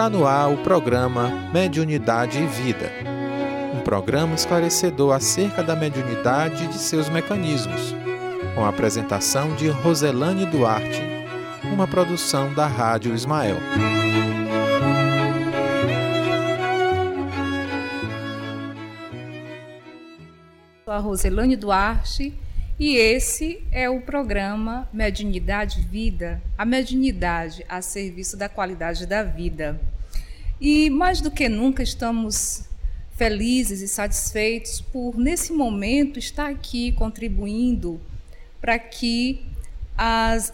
Está no ar o programa Mediunidade e Vida. Um programa esclarecedor acerca da mediunidade e de seus mecanismos. Com a apresentação de Roselane Duarte, uma produção da Rádio Ismael. Sou a Roselane Duarte e esse é o programa Mediunidade Vida, a mediunidade a serviço da qualidade da vida. E mais do que nunca estamos felizes e satisfeitos por, nesse momento, estar aqui contribuindo para que as,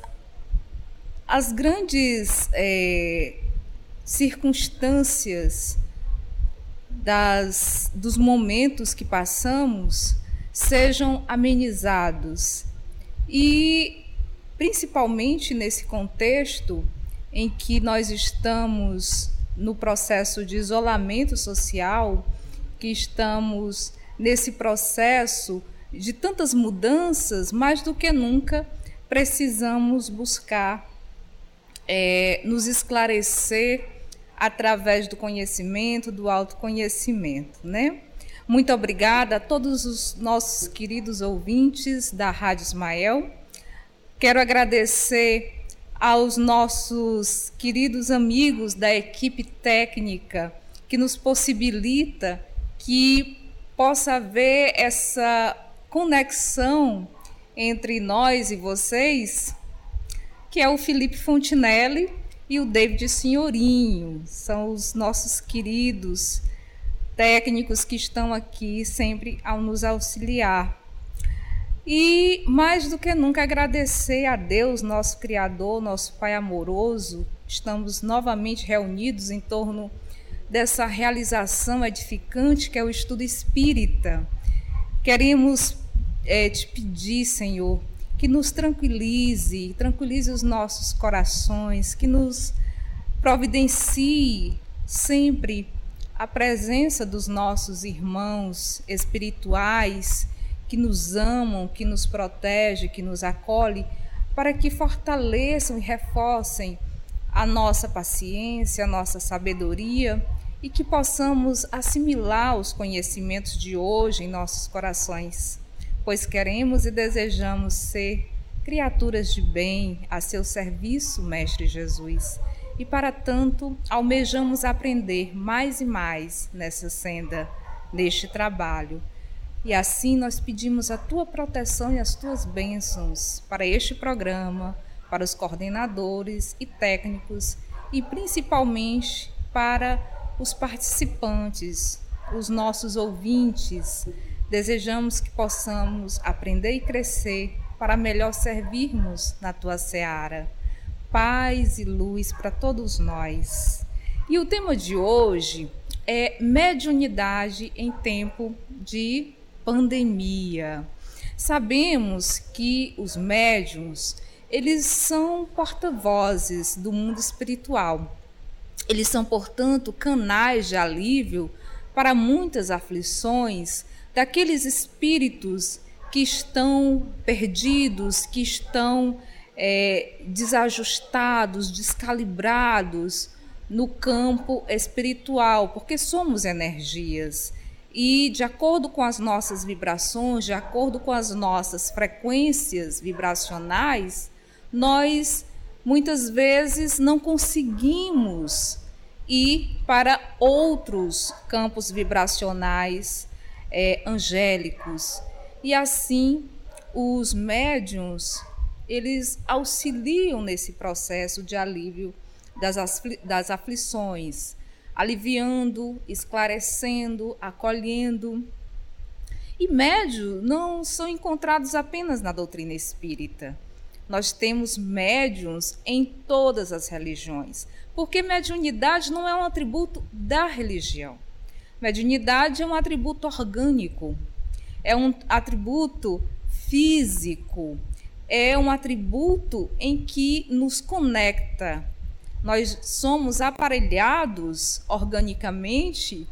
as grandes é, circunstâncias das, dos momentos que passamos sejam amenizados. E, principalmente nesse contexto em que nós estamos no processo de isolamento social, que estamos nesse processo de tantas mudanças, mais do que nunca precisamos buscar é, nos esclarecer através do conhecimento, do autoconhecimento, né? Muito obrigada a todos os nossos queridos ouvintes da Rádio Ismael. Quero agradecer aos nossos queridos amigos da equipe técnica que nos possibilita que possa haver essa conexão entre nós e vocês, que é o Felipe Fontinelli e o David Senhorinho. São os nossos queridos técnicos que estão aqui sempre ao nos auxiliar. E mais do que nunca agradecer a Deus, nosso Criador, nosso Pai amoroso. Estamos novamente reunidos em torno dessa realização edificante que é o estudo espírita. Queremos é, te pedir, Senhor, que nos tranquilize, tranquilize os nossos corações, que nos providencie sempre a presença dos nossos irmãos espirituais que nos amam, que nos protege, que nos acolhe, para que fortaleçam e reforcem a nossa paciência, a nossa sabedoria e que possamos assimilar os conhecimentos de hoje em nossos corações, pois queremos e desejamos ser criaturas de bem a seu serviço, Mestre Jesus e para tanto almejamos aprender mais e mais nessa senda, neste trabalho. E assim nós pedimos a tua proteção e as tuas bênçãos para este programa, para os coordenadores e técnicos e principalmente para os participantes, os nossos ouvintes. Desejamos que possamos aprender e crescer para melhor servirmos na tua seara paz e luz para todos nós. E o tema de hoje é mediunidade em tempo de pandemia. Sabemos que os médiums, eles são porta-vozes do mundo espiritual. Eles são, portanto, canais de alívio para muitas aflições daqueles espíritos que estão perdidos, que estão é, desajustados, descalibrados no campo espiritual, porque somos energias. E de acordo com as nossas vibrações, de acordo com as nossas frequências vibracionais, nós muitas vezes não conseguimos ir para outros campos vibracionais é, angélicos. E assim, os médiums eles auxiliam nesse processo de alívio das, afli das aflições, aliviando, esclarecendo, acolhendo. E médios não são encontrados apenas na doutrina espírita. Nós temos médiums em todas as religiões, porque mediunidade não é um atributo da religião. Mediunidade é um atributo orgânico, é um atributo físico, é um atributo em que nos conecta. Nós somos aparelhados organicamente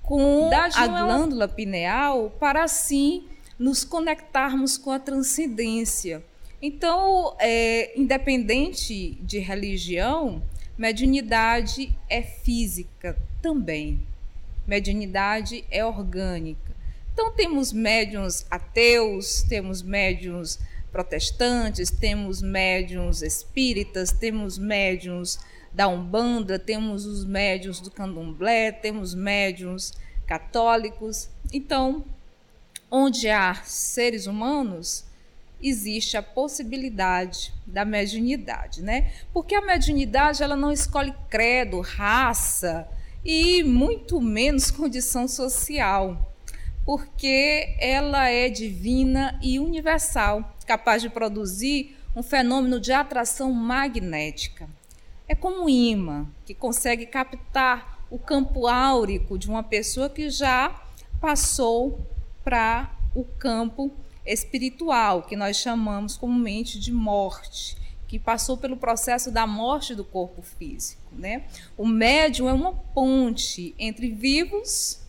com a glândula pineal para assim nos conectarmos com a transcendência. Então, é, independente de religião, Mediunidade é física também. Mediunidade é orgânica. Então temos médiums ateus, temos médiums protestantes, temos médiums espíritas, temos médiums da Umbanda, temos os médiums do Candomblé, temos médiums católicos. Então, onde há seres humanos, existe a possibilidade da mediunidade, né? Porque a mediunidade ela não escolhe credo, raça e muito menos condição social, porque ela é divina e universal, capaz de produzir um fenômeno de atração magnética. É como um imã que consegue captar o campo áurico de uma pessoa que já passou para o campo espiritual, que nós chamamos comumente de morte, que passou pelo processo da morte do corpo físico. Né? O médium é uma ponte entre vivos,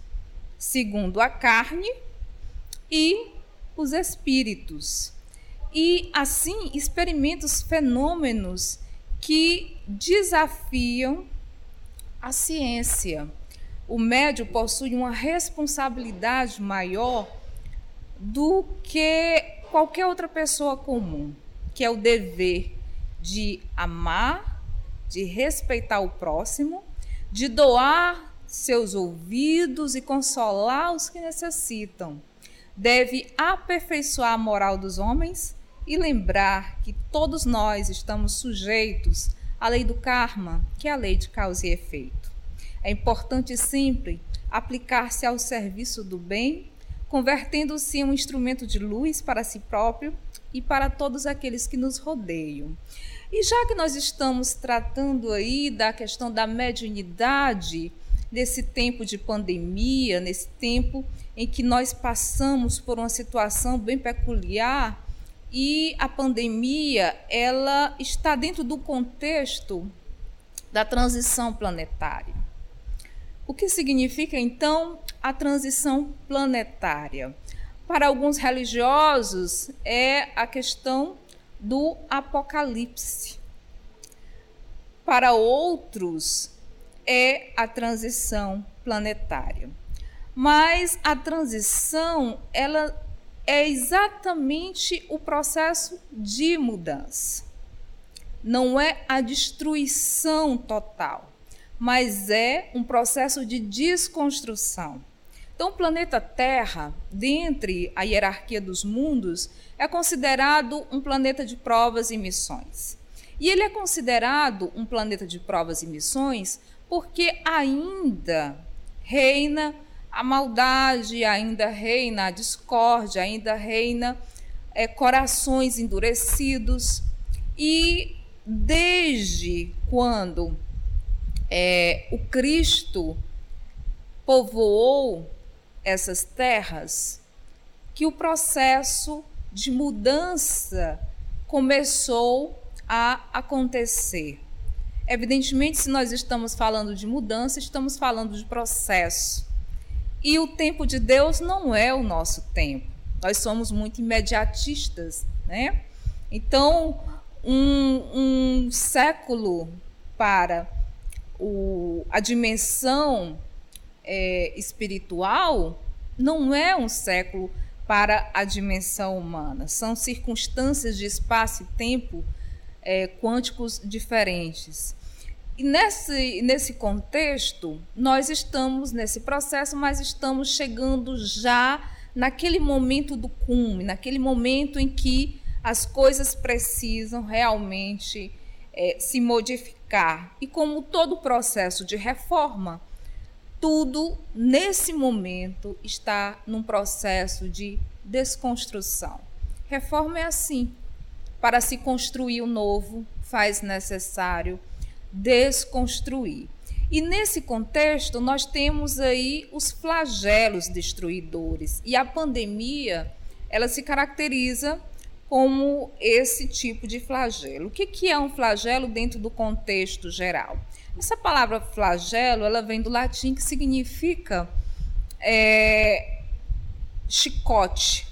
segundo a carne, e os espíritos. E assim experimenta os fenômenos que desafiam a ciência. O médium possui uma responsabilidade maior do que qualquer outra pessoa comum, que é o dever de amar, de respeitar o próximo, de doar seus ouvidos e consolar os que necessitam. Deve aperfeiçoar a moral dos homens e lembrar que todos nós estamos sujeitos à lei do karma, que é a lei de causa e efeito. É importante sempre aplicar-se ao serviço do bem convertendo-se em um instrumento de luz para si próprio e para todos aqueles que nos rodeiam. E já que nós estamos tratando aí da questão da mediunidade, nesse tempo de pandemia, nesse tempo em que nós passamos por uma situação bem peculiar, e a pandemia, ela está dentro do contexto da transição planetária. O que significa então a transição planetária? Para alguns religiosos, é a questão do apocalipse. Para outros, é a transição planetária. Mas a transição, ela é exatamente o processo de mudança. Não é a destruição total mas é um processo de desconstrução. Então, o planeta Terra, dentre a hierarquia dos mundos, é considerado um planeta de provas e missões. E ele é considerado um planeta de provas e missões porque ainda reina a maldade, ainda reina a discórdia, ainda reina é, corações endurecidos. E desde quando é, o Cristo povoou essas terras, que o processo de mudança começou a acontecer. Evidentemente, se nós estamos falando de mudança, estamos falando de processo. E o tempo de Deus não é o nosso tempo. Nós somos muito imediatistas, né? Então, um, um século para o, a dimensão é, espiritual não é um século para a dimensão humana. São circunstâncias de espaço e tempo é, quânticos diferentes. E nesse, nesse contexto, nós estamos nesse processo, mas estamos chegando já naquele momento do cume, naquele momento em que as coisas precisam realmente é, se modificar. E como todo processo de reforma, tudo nesse momento está num processo de desconstrução. Reforma é assim. Para se construir o novo, faz necessário desconstruir. E nesse contexto, nós temos aí os flagelos destruidores. E a pandemia, ela se caracteriza como esse tipo de flagelo. O que, é um flagelo dentro do contexto geral? Essa palavra flagelo ela vem do latim que significa é, chicote,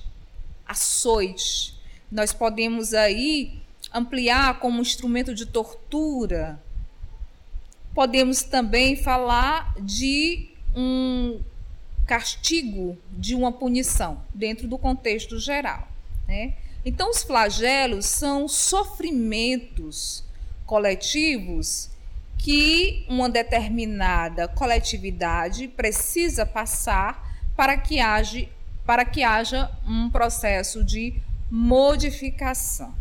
açoite. Nós podemos aí ampliar como instrumento de tortura, Podemos também falar de um castigo, de uma punição, dentro do contexto geral. Né? Então, os flagelos são sofrimentos coletivos que uma determinada coletividade precisa passar para que, haja, para que haja um processo de modificação.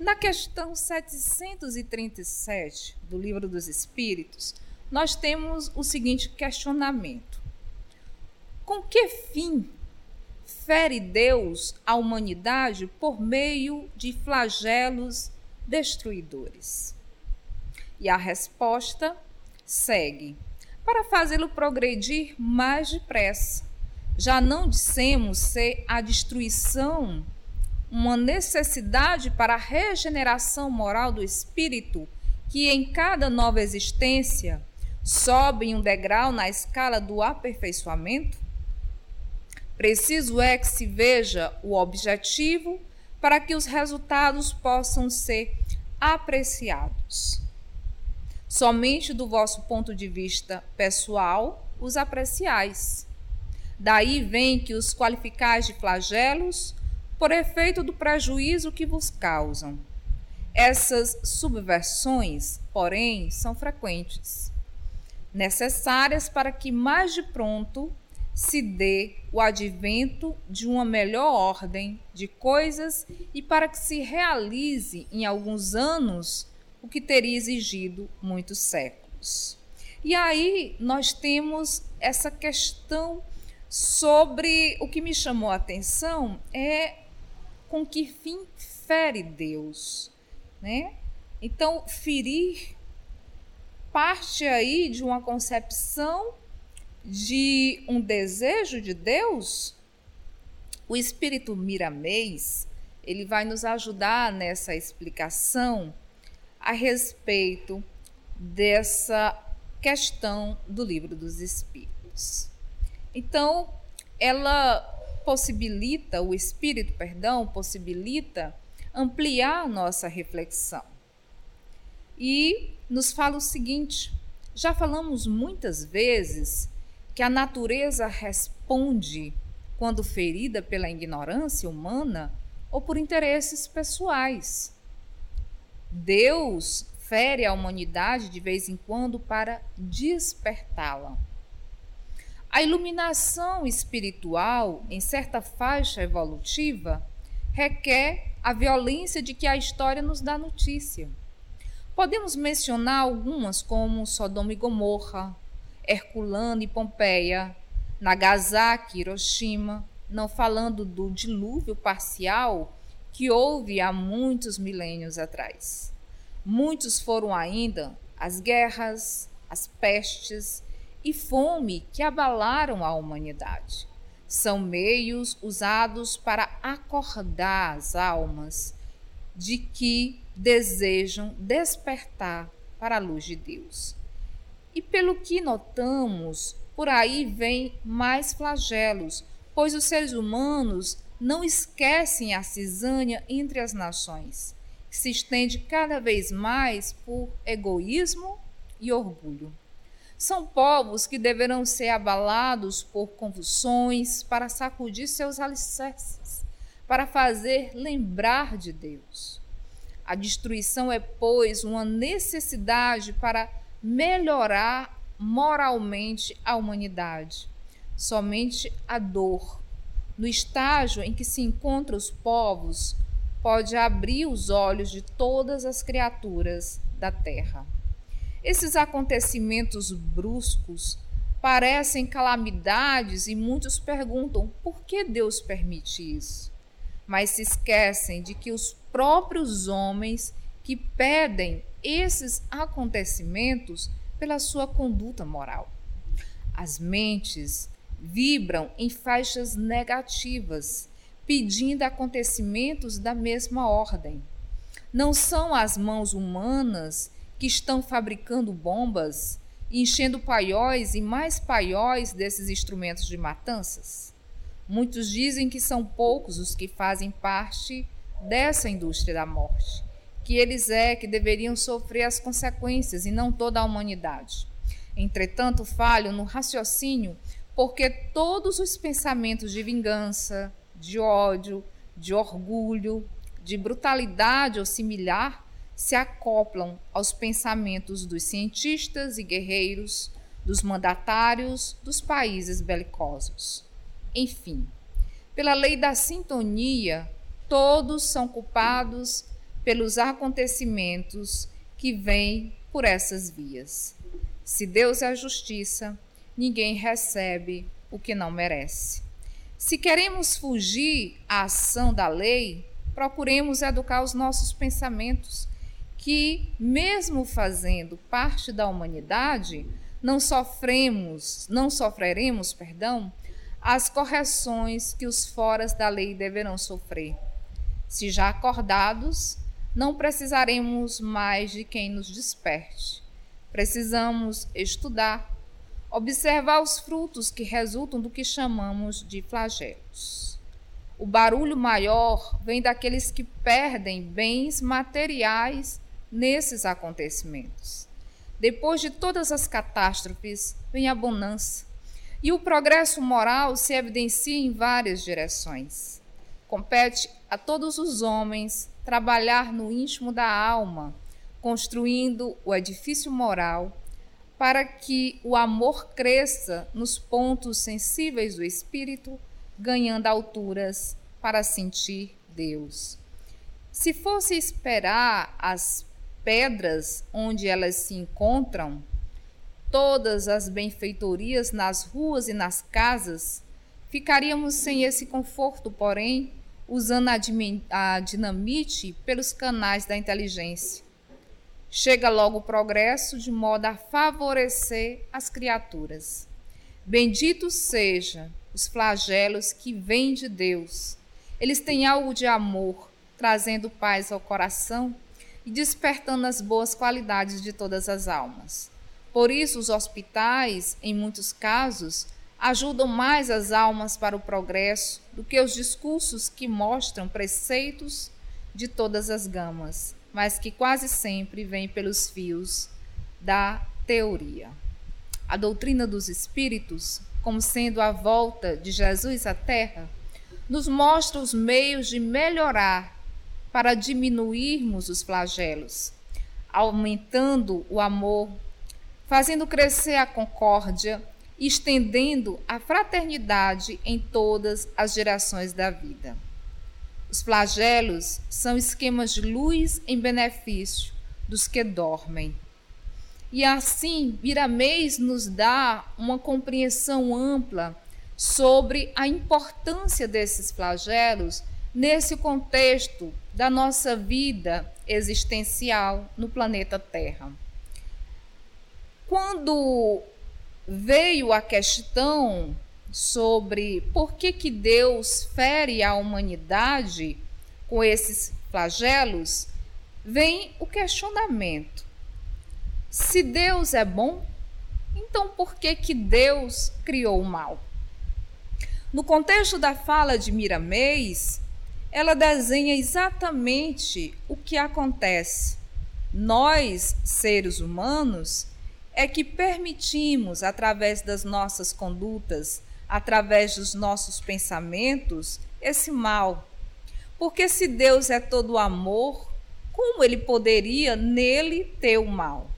Na questão 737 do Livro dos Espíritos, nós temos o seguinte questionamento: Com que fim fere Deus a humanidade por meio de flagelos destruidores? E a resposta segue: para fazê-lo progredir mais depressa. Já não dissemos ser a destruição uma necessidade para a regeneração moral do espírito, que em cada nova existência sobe um degrau na escala do aperfeiçoamento? Preciso é que se veja o objetivo para que os resultados possam ser apreciados. Somente do vosso ponto de vista pessoal os apreciais. Daí vem que os qualificais de flagelos, por efeito do prejuízo que vos causam. Essas subversões, porém, são frequentes, necessárias para que mais de pronto se dê o advento de uma melhor ordem de coisas e para que se realize em alguns anos o que teria exigido muitos séculos. E aí nós temos essa questão sobre o que me chamou a atenção é com que fim fere Deus, né? Então, ferir parte aí de uma concepção de um desejo de Deus. O espírito Miramês, ele vai nos ajudar nessa explicação a respeito dessa questão do livro dos Espíritos. Então, ela possibilita, o Espírito, perdão, possibilita ampliar nossa reflexão. E nos fala o seguinte: já falamos muitas vezes que a natureza responde quando ferida pela ignorância humana ou por interesses pessoais. Deus fere a humanidade de vez em quando para despertá-la. A iluminação espiritual, em certa faixa evolutiva, requer a violência de que a história nos dá notícia. Podemos mencionar algumas como Sodoma e Gomorra, Herculano e Pompeia, Nagasaki Hiroshima, não falando do dilúvio parcial que houve há muitos milênios atrás. Muitos foram ainda as guerras, as pestes e fome que abalaram a humanidade. São meios usados para acordar as almas de que desejam despertar para a luz de Deus. E pelo que notamos, por aí vem mais flagelos, pois os seres humanos não esquecem a cisânia entre as nações, que se estende cada vez mais por egoísmo e orgulho. São povos que deverão ser abalados por convulsões para sacudir seus alicerces, para fazer lembrar de Deus. A destruição é, pois, uma necessidade para melhorar moralmente a humanidade. Somente a dor no estágio em que se encontram os povos, pode abrir os olhos de todas as criaturas da terra. Esses acontecimentos bruscos parecem calamidades e muitos perguntam por que Deus permite isso. Mas se esquecem de que os próprios homens que pedem esses acontecimentos pela sua conduta moral. As mentes vibram em faixas negativas, pedindo acontecimentos da mesma ordem. Não são as mãos humanas que estão fabricando bombas, enchendo paióis e mais paióis desses instrumentos de matanças? Muitos dizem que são poucos os que fazem parte dessa indústria da morte, que eles é que deveriam sofrer as consequências e não toda a humanidade. Entretanto, falho no raciocínio porque todos os pensamentos de vingança, de ódio, de orgulho, de brutalidade ou similar se acoplam aos pensamentos dos cientistas e guerreiros, dos mandatários dos países belicosos. Enfim, pela lei da sintonia, todos são culpados pelos acontecimentos que vêm por essas vias. Se Deus é a justiça, ninguém recebe o que não merece. Se queremos fugir à ação da lei, procuremos educar os nossos pensamentos, que, mesmo fazendo parte da humanidade, não sofremos, não sofreremos, perdão, as correções que os foras da lei deverão sofrer. Se já acordados, não precisaremos mais de quem nos desperte. Precisamos estudar, observar os frutos que resultam do que chamamos de flagelos. O barulho maior vem daqueles que perdem bens materiais nesses acontecimentos. Depois de todas as catástrofes, vem a bonança. E o progresso moral se evidencia em várias direções. Compete a todos os homens trabalhar no íntimo da alma, construindo o edifício moral para que o amor cresça nos pontos sensíveis do espírito, ganhando alturas para sentir Deus. Se fosse esperar as pedras onde elas se encontram, todas as benfeitorias nas ruas e nas casas, ficaríamos sem esse conforto, porém, usando a dinamite pelos canais da inteligência. Chega logo o progresso de modo a favorecer as criaturas. Benditos sejam os flagelos que vêm de Deus. Eles têm algo de amor, trazendo paz ao coração e despertando as boas qualidades de todas as almas. Por isso, os hospitais, em muitos casos, ajudam mais as almas para o progresso do que os discursos que mostram preceitos de todas as gamas mas que quase sempre vem pelos fios da teoria. A doutrina dos espíritos, como sendo a volta de Jesus à Terra, nos mostra os meios de melhorar para diminuirmos os flagelos, aumentando o amor, fazendo crescer a concórdia estendendo a fraternidade em todas as gerações da vida. Os flagelos são esquemas de luz em benefício dos que dormem. E assim, Miramês nos dá uma compreensão ampla sobre a importância desses flagelos nesse contexto da nossa vida existencial no planeta Terra. Quando veio a questão sobre por que, que Deus fere a humanidade com esses flagelos, vem o questionamento. Se Deus é bom, então por que, que Deus criou o mal? No contexto da fala de Miramês, ela desenha exatamente o que acontece. Nós, seres humanos, é que permitimos, através das nossas condutas, através dos nossos pensamentos, esse mal. Porque se Deus é todo amor, como ele poderia nele ter o mal?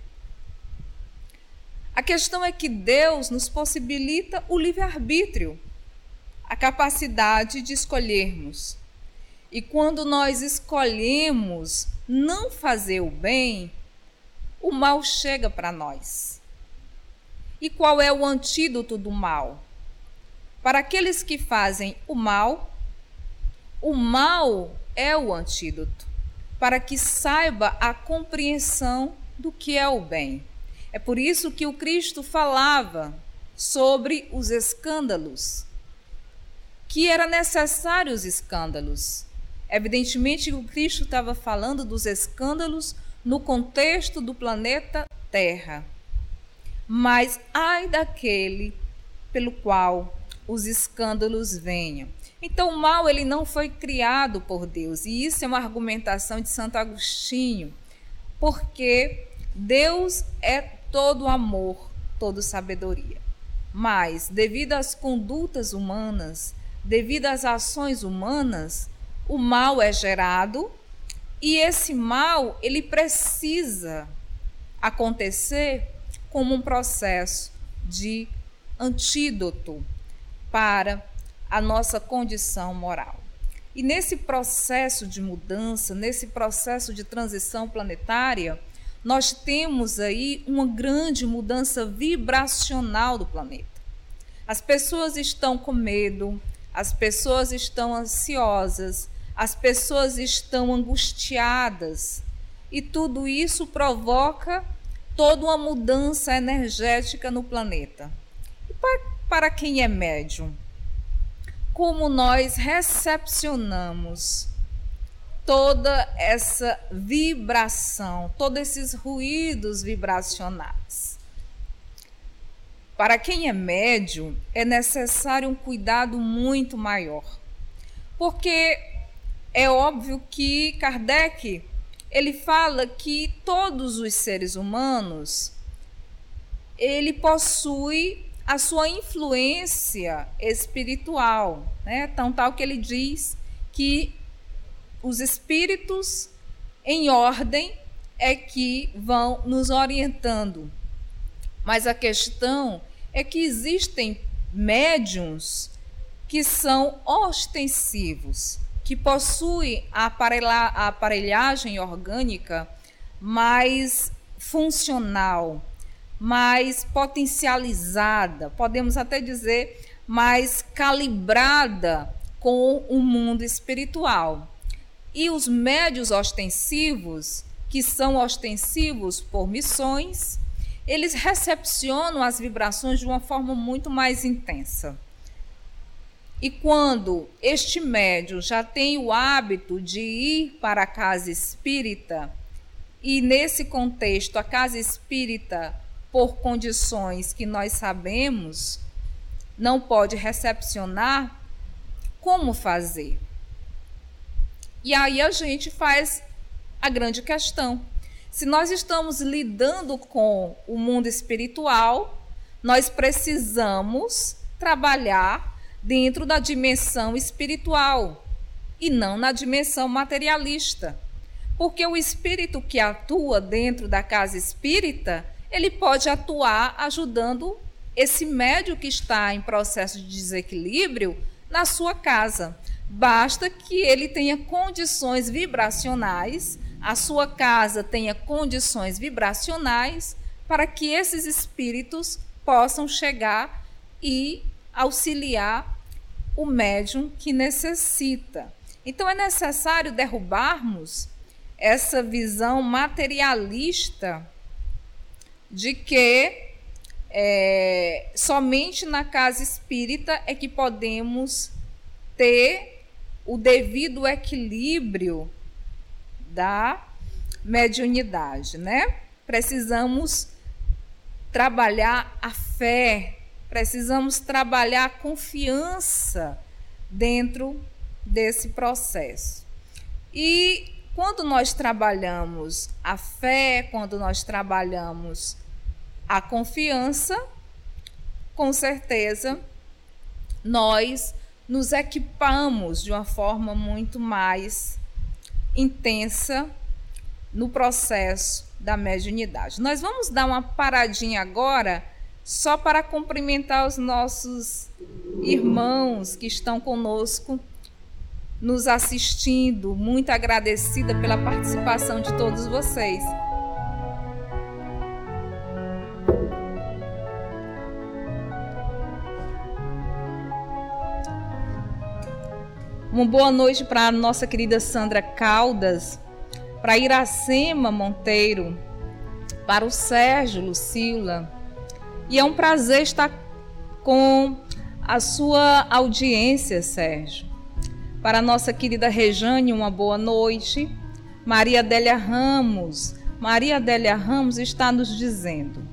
A questão é que Deus nos possibilita o livre-arbítrio, a capacidade de escolhermos. E quando nós escolhemos não fazer o bem, o mal chega para nós. E qual é o antídoto do mal? Para aqueles que fazem o mal, o mal é o antídoto, para que saiba a compreensão do que é o bem. É por isso que o Cristo falava sobre os escândalos, que era necessário os escândalos. Evidentemente, o Cristo estava falando dos escândalos no contexto do planeta Terra. Mas ai daquele pelo qual os escândalos venham. Então o mal ele não foi criado por Deus, e isso é uma argumentação de Santo Agostinho, porque Deus é todo amor, todo sabedoria. Mas devido às condutas humanas, devido às ações humanas, o mal é gerado e esse mal ele precisa acontecer como um processo de antídoto para a nossa condição moral. E nesse processo de mudança, nesse processo de transição planetária, nós temos aí uma grande mudança vibracional do planeta. As pessoas estão com medo, as pessoas estão ansiosas, as pessoas estão angustiadas. E tudo isso provoca toda uma mudança energética no planeta. E para quem é médium, como nós recepcionamos toda essa vibração, todos esses ruídos vibracionais. Para quem é médium, é necessário um cuidado muito maior. Porque é óbvio que Kardec ele fala que todos os seres humanos ele possui a sua influência espiritual, né? Tão tal que ele diz que os espíritos em ordem é que vão nos orientando. Mas a questão é que existem médiums que são ostensivos, que possuem a, a aparelhagem orgânica mais funcional, mais potencializada, podemos até dizer mais calibrada com o mundo espiritual. E os médios ostensivos, que são ostensivos por missões, eles recepcionam as vibrações de uma forma muito mais intensa. E quando este médio já tem o hábito de ir para a casa espírita, e nesse contexto a casa espírita, por condições que nós sabemos, não pode recepcionar, como fazer? E aí a gente faz a grande questão. Se nós estamos lidando com o mundo espiritual, nós precisamos trabalhar dentro da dimensão espiritual e não na dimensão materialista. Porque o espírito que atua dentro da casa espírita, ele pode atuar ajudando esse médio que está em processo de desequilíbrio na sua casa. Basta que ele tenha condições vibracionais, a sua casa tenha condições vibracionais para que esses espíritos possam chegar e auxiliar o médium que necessita. Então é necessário derrubarmos essa visão materialista de que é, somente na casa espírita é que podemos ter o devido equilíbrio da mediunidade, né? Precisamos trabalhar a fé, precisamos trabalhar confiança dentro desse processo. E quando nós trabalhamos a fé, quando nós trabalhamos a confiança, com certeza nós nos equipamos de uma forma muito mais intensa no processo da mediunidade. Nós vamos dar uma paradinha agora só para cumprimentar os nossos irmãos que estão conosco nos assistindo, muito agradecida pela participação de todos vocês. Uma boa noite para a nossa querida Sandra Caldas, para Iracema Monteiro, para o Sérgio Lucila. E é um prazer estar com a sua audiência, Sérgio. Para a nossa querida Rejane, uma boa noite. Maria Adélia Ramos. Maria Adélia Ramos está nos dizendo: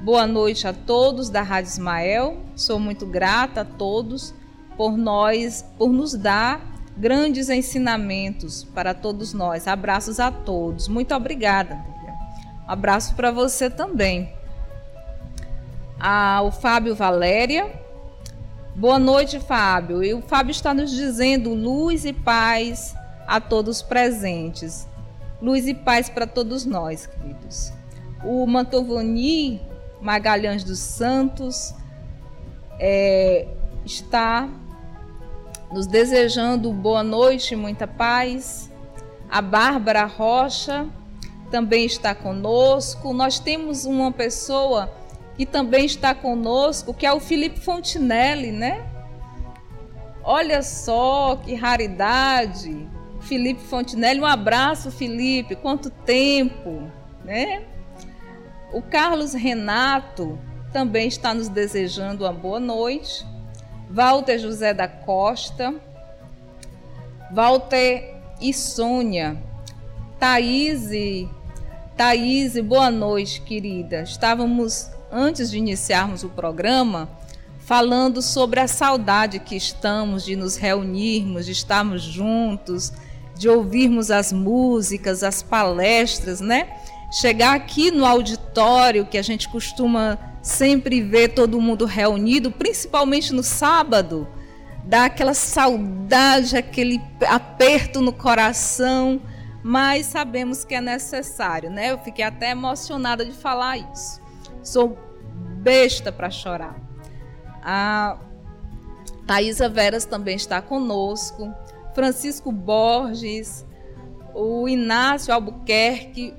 Boa noite a todos da Rádio Ismael. Sou muito grata a todos por nós, por nos dar grandes ensinamentos para todos nós. Abraços a todos. Muito obrigada. Abraço para você também. Ah, o Fábio Valéria. Boa noite, Fábio. E o Fábio está nos dizendo luz e paz a todos presentes. Luz e paz para todos nós, queridos. O Mantovani Magalhães dos Santos é, está nos desejando boa noite muita paz. A Bárbara Rocha também está conosco. Nós temos uma pessoa que também está conosco, que é o Felipe Fontinelli, né? Olha só que raridade. Felipe Fontinelli, um abraço, Felipe. Quanto tempo, né? O Carlos Renato também está nos desejando uma boa noite. Walter José da Costa, Walter e Sônia, Thaís, Thaís, boa noite, querida. Estávamos, antes de iniciarmos o programa, falando sobre a saudade que estamos de nos reunirmos, de estarmos juntos, de ouvirmos as músicas, as palestras, né? Chegar aqui no auditório que a gente costuma sempre ver todo mundo reunido, principalmente no sábado, dá aquela saudade, aquele aperto no coração, mas sabemos que é necessário, né? Eu fiquei até emocionada de falar isso. Sou besta para chorar. A Thaisa Veras também está conosco, Francisco Borges, o Inácio Albuquerque,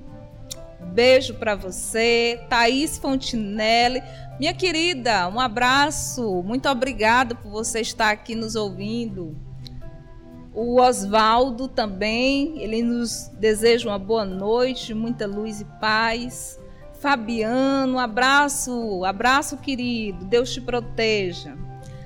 Beijo para você, Thaís Fontinelli. Minha querida, um abraço. Muito obrigada por você estar aqui nos ouvindo. O Oswaldo também, ele nos deseja uma boa noite, muita luz e paz. Fabiano, um abraço, abraço querido, Deus te proteja.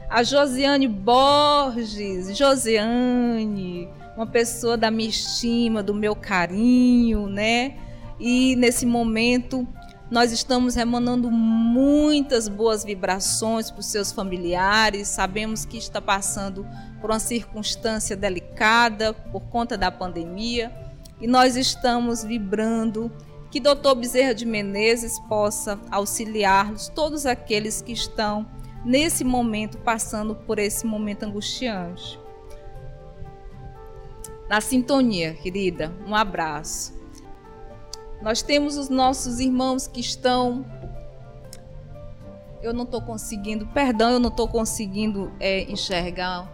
A Josiane Borges, Josiane, uma pessoa da minha estima, do meu carinho, né? e nesse momento nós estamos emanando muitas boas vibrações para os seus familiares. Sabemos que está passando por uma circunstância delicada por conta da pandemia e nós estamos vibrando que Dr. Bezerra de Menezes possa auxiliar-nos, todos aqueles que estão nesse momento passando por esse momento angustiante. Na sintonia, querida, um abraço. Nós temos os nossos irmãos que estão. Eu não estou conseguindo, perdão, eu não estou conseguindo é, enxergar.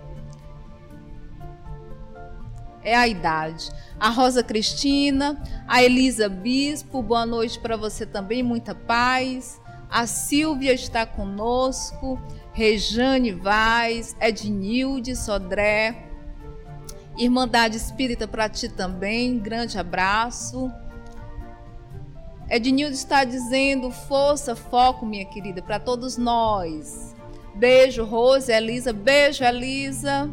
É a idade. A Rosa Cristina, a Elisa Bispo, boa noite para você também, muita paz. A Silvia está conosco, Rejane Vaz, Ednilde Sodré, Irmandade Espírita para ti também, grande abraço. Ednildo está dizendo força, foco, minha querida, para todos nós. Beijo, Rose, Elisa. Beijo, Elisa.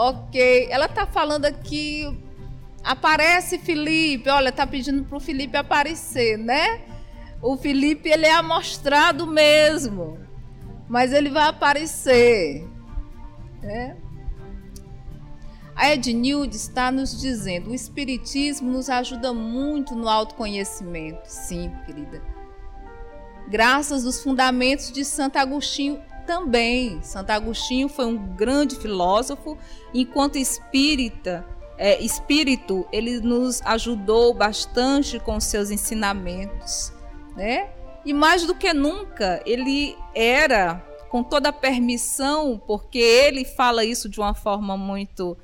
Ok. Ela está falando aqui. Aparece, Felipe. Olha, está pedindo para o Felipe aparecer, né? O Felipe, ele é amostrado mesmo. Mas ele vai aparecer. Né? A Ednilde está nos dizendo: o Espiritismo nos ajuda muito no autoconhecimento. Sim, querida. Graças aos fundamentos de Santo Agostinho também. Santo Agostinho foi um grande filósofo, enquanto espírita, é, espírito, ele nos ajudou bastante com seus ensinamentos, né? E mais do que nunca, ele era com toda a permissão, porque ele fala isso de uma forma muito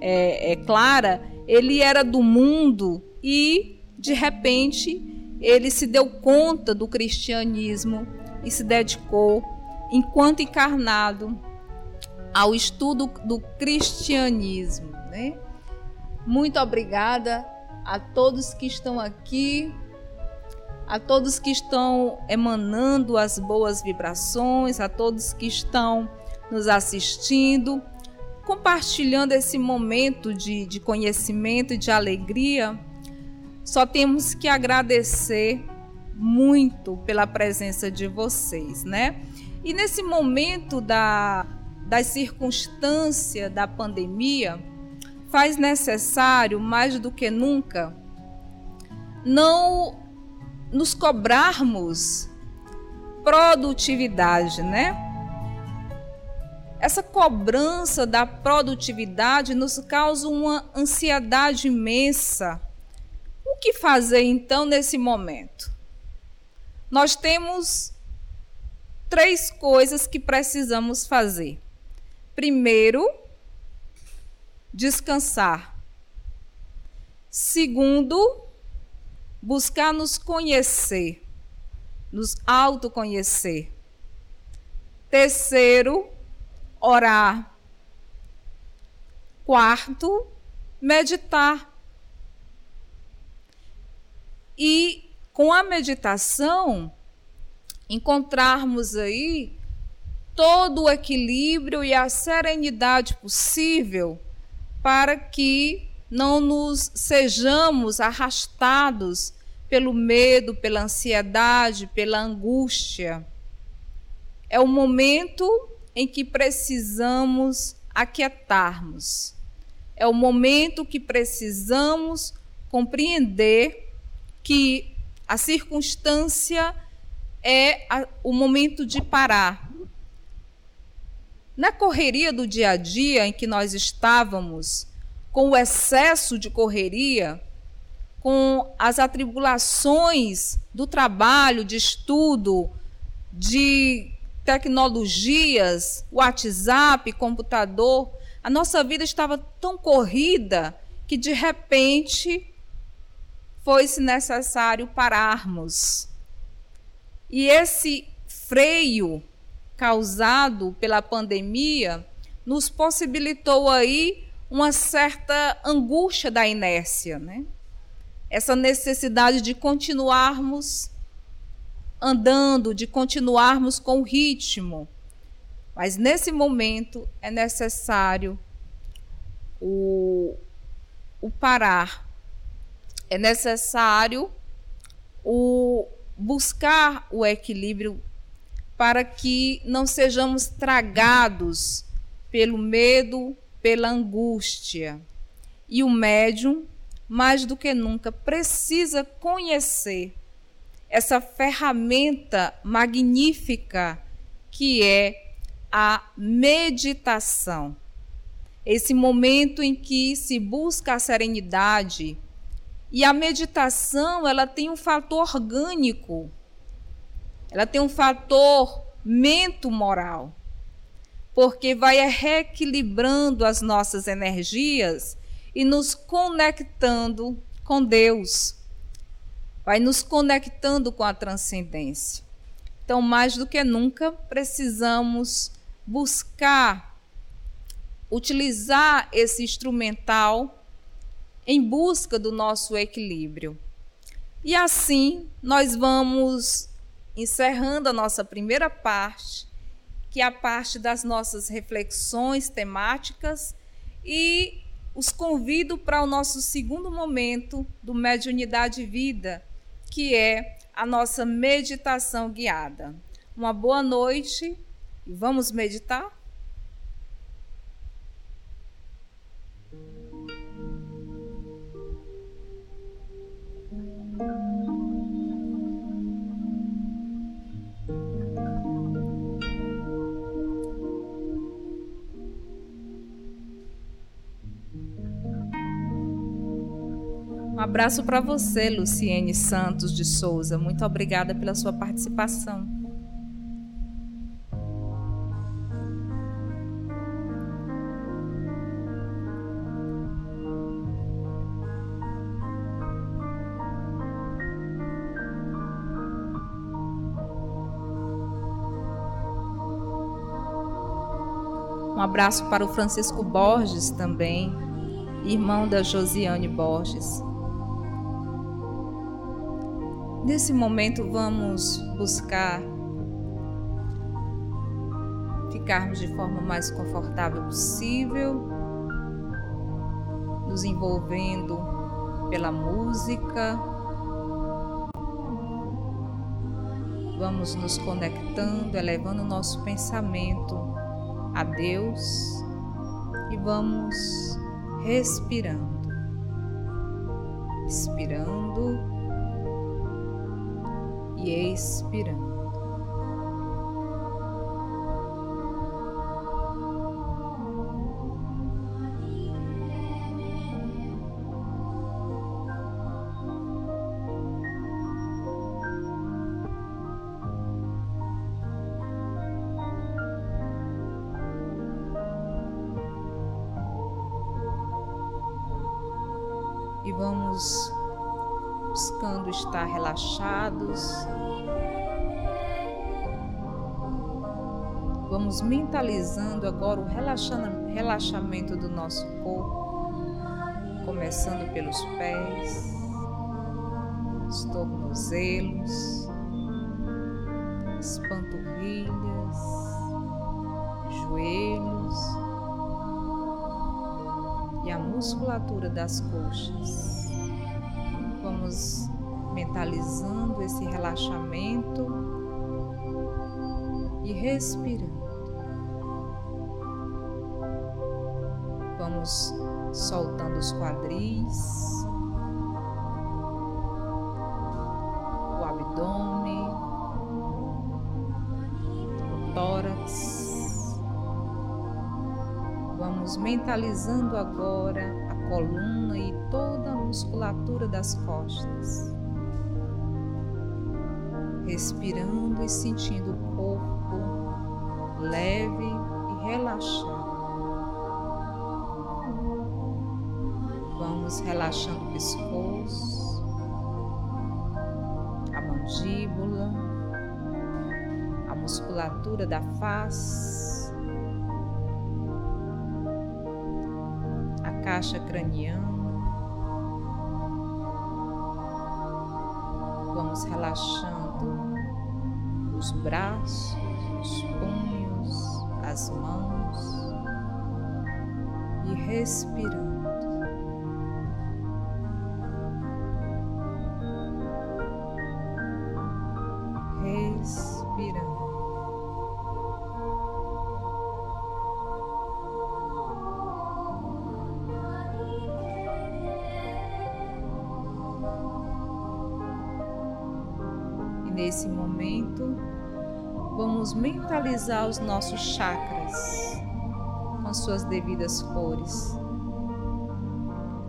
é, é, clara, ele era do mundo e, de repente, ele se deu conta do cristianismo e se dedicou, enquanto encarnado, ao estudo do cristianismo. Né? Muito obrigada a todos que estão aqui, a todos que estão emanando as boas vibrações, a todos que estão nos assistindo compartilhando esse momento de, de conhecimento e de alegria, só temos que agradecer muito pela presença de vocês, né? E nesse momento da, da circunstância da pandemia, faz necessário, mais do que nunca, não nos cobrarmos produtividade, né? Essa cobrança da produtividade nos causa uma ansiedade imensa. O que fazer então nesse momento? Nós temos três coisas que precisamos fazer. Primeiro, descansar. Segundo, buscar nos conhecer, nos autoconhecer. Terceiro, orar. Quarto, meditar. E com a meditação, encontrarmos aí todo o equilíbrio e a serenidade possível para que não nos sejamos arrastados pelo medo, pela ansiedade, pela angústia. É o momento em que precisamos aquietarmos. É o momento que precisamos compreender que a circunstância é a, o momento de parar. Na correria do dia a dia em que nós estávamos, com o excesso de correria, com as atribulações do trabalho, de estudo, de tecnologias, WhatsApp, computador, a nossa vida estava tão corrida que de repente foi-se necessário pararmos. E esse freio causado pela pandemia nos possibilitou aí uma certa angústia da inércia, né? Essa necessidade de continuarmos andando, de continuarmos com o ritmo. Mas nesse momento é necessário o, o parar, é necessário o buscar o equilíbrio para que não sejamos tragados pelo medo, pela angústia. E o médium, mais do que nunca, precisa conhecer essa ferramenta magnífica que é a meditação. Esse momento em que se busca a serenidade. E a meditação, ela tem um fator orgânico. Ela tem um fator mento-moral. Porque vai reequilibrando as nossas energias e nos conectando com Deus vai nos conectando com a transcendência. Então, mais do que nunca, precisamos buscar utilizar esse instrumental em busca do nosso equilíbrio. E assim, nós vamos encerrando a nossa primeira parte, que é a parte das nossas reflexões temáticas, e os convido para o nosso segundo momento do Mediunidade Vida, que é a nossa meditação guiada. Uma boa noite e vamos meditar? Abraço para você, Luciene Santos de Souza. Muito obrigada pela sua participação. Um abraço para o Francisco Borges também, irmão da Josiane Borges. Nesse momento, vamos buscar ficarmos de forma mais confortável possível, nos envolvendo pela música, Vamos nos conectando, elevando nosso pensamento a Deus e vamos respirando. Inspirando e expirando. Agora o relaxamento do nosso corpo, começando pelos pés, os tornozelos, as panturrilhas, joelhos e a musculatura das coxas. Vamos mentalizando esse relaxamento e respirando. Vamos soltando os quadris, o abdômen, o tórax Vamos mentalizando agora a coluna e toda a musculatura das costas. Respirando e sentindo o corpo leve e relaxado. Vamos relaxando o pescoço, a mandíbula, a musculatura da face caixa craniana. Vamos relaxando os braços, os punhos, as mãos e respirando. Mentalizar os nossos chakras com suas devidas cores.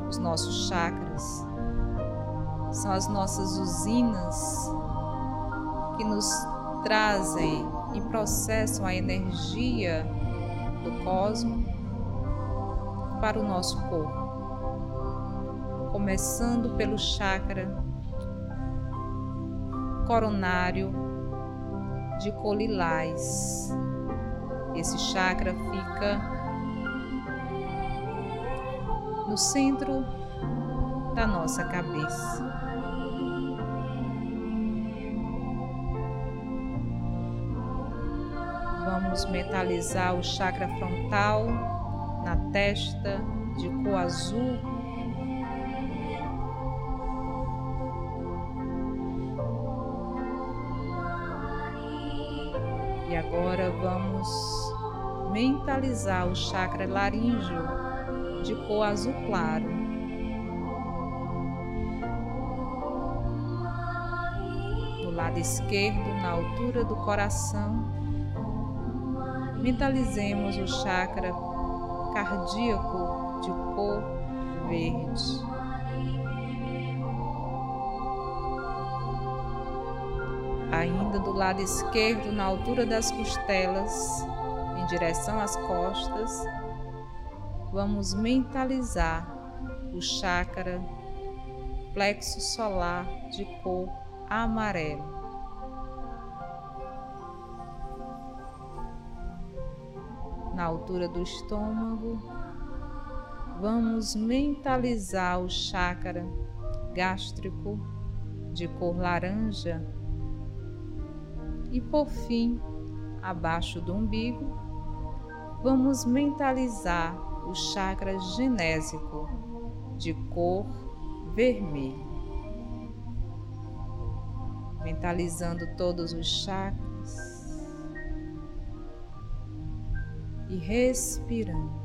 Os nossos chakras são as nossas usinas que nos trazem e processam a energia do cosmos para o nosso corpo. Começando pelo chakra coronário de colilás. Esse chakra fica no centro da nossa cabeça. Vamos metalizar o chakra frontal na testa de cor azul agora vamos mentalizar o chakra laríngeo de cor azul claro. Do lado esquerdo, na altura do coração, mentalizemos o chakra cardíaco de cor verde. Ainda do lado esquerdo, na altura das costelas, em direção às costas, vamos mentalizar o chakra plexo solar de cor amarelo. Na altura do estômago, vamos mentalizar o chakra gástrico de cor laranja e por fim, abaixo do umbigo, vamos mentalizar o chakra genésico de cor vermelho. mentalizando todos os chakras e respirando.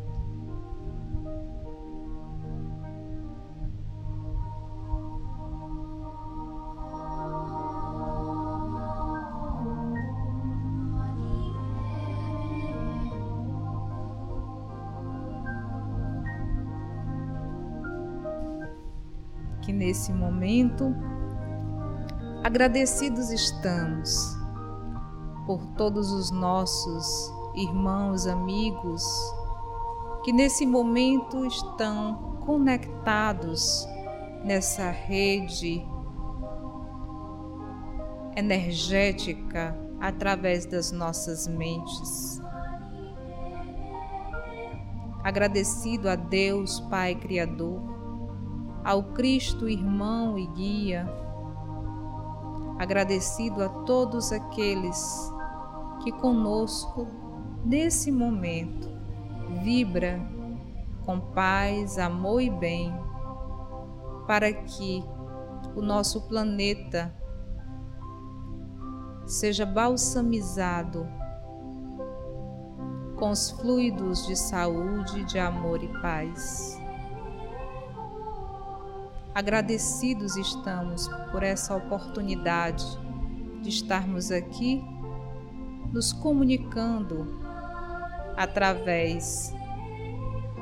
Nesse momento agradecidos estamos por todos os nossos irmãos, amigos que nesse momento estão conectados nessa rede energética através das nossas mentes. Agradecido a Deus, Pai Criador, ao Cristo irmão e guia, agradecido a todos aqueles que conosco nesse momento vibra com paz, amor e bem, para que o nosso planeta seja balsamizado com os fluidos de saúde, de amor e paz. Agradecidos estamos por essa oportunidade de estarmos aqui nos comunicando através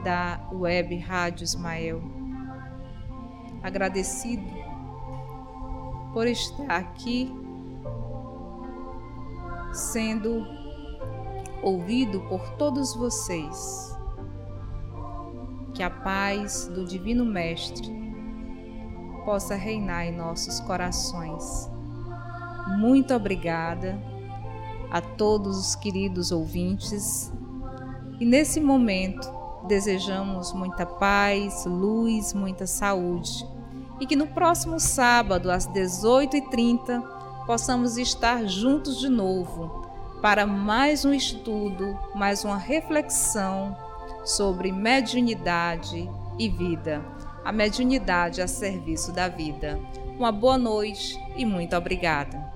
da web Rádio Ismael. Agradecido por estar aqui sendo ouvido por todos vocês. Que a paz do Divino Mestre possa reinar em nossos corações. Muito obrigada a todos os queridos ouvintes. E nesse momento desejamos muita paz, luz, muita saúde. E que no próximo sábado às 18h30 possamos estar juntos de novo para mais um estudo, mais uma reflexão sobre mediunidade e vida a mediunidade a serviço da vida. Uma boa noite e muito obrigada.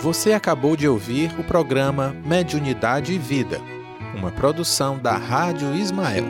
Você acabou de ouvir o programa Mediunidade e Vida, uma produção da Rádio Ismael.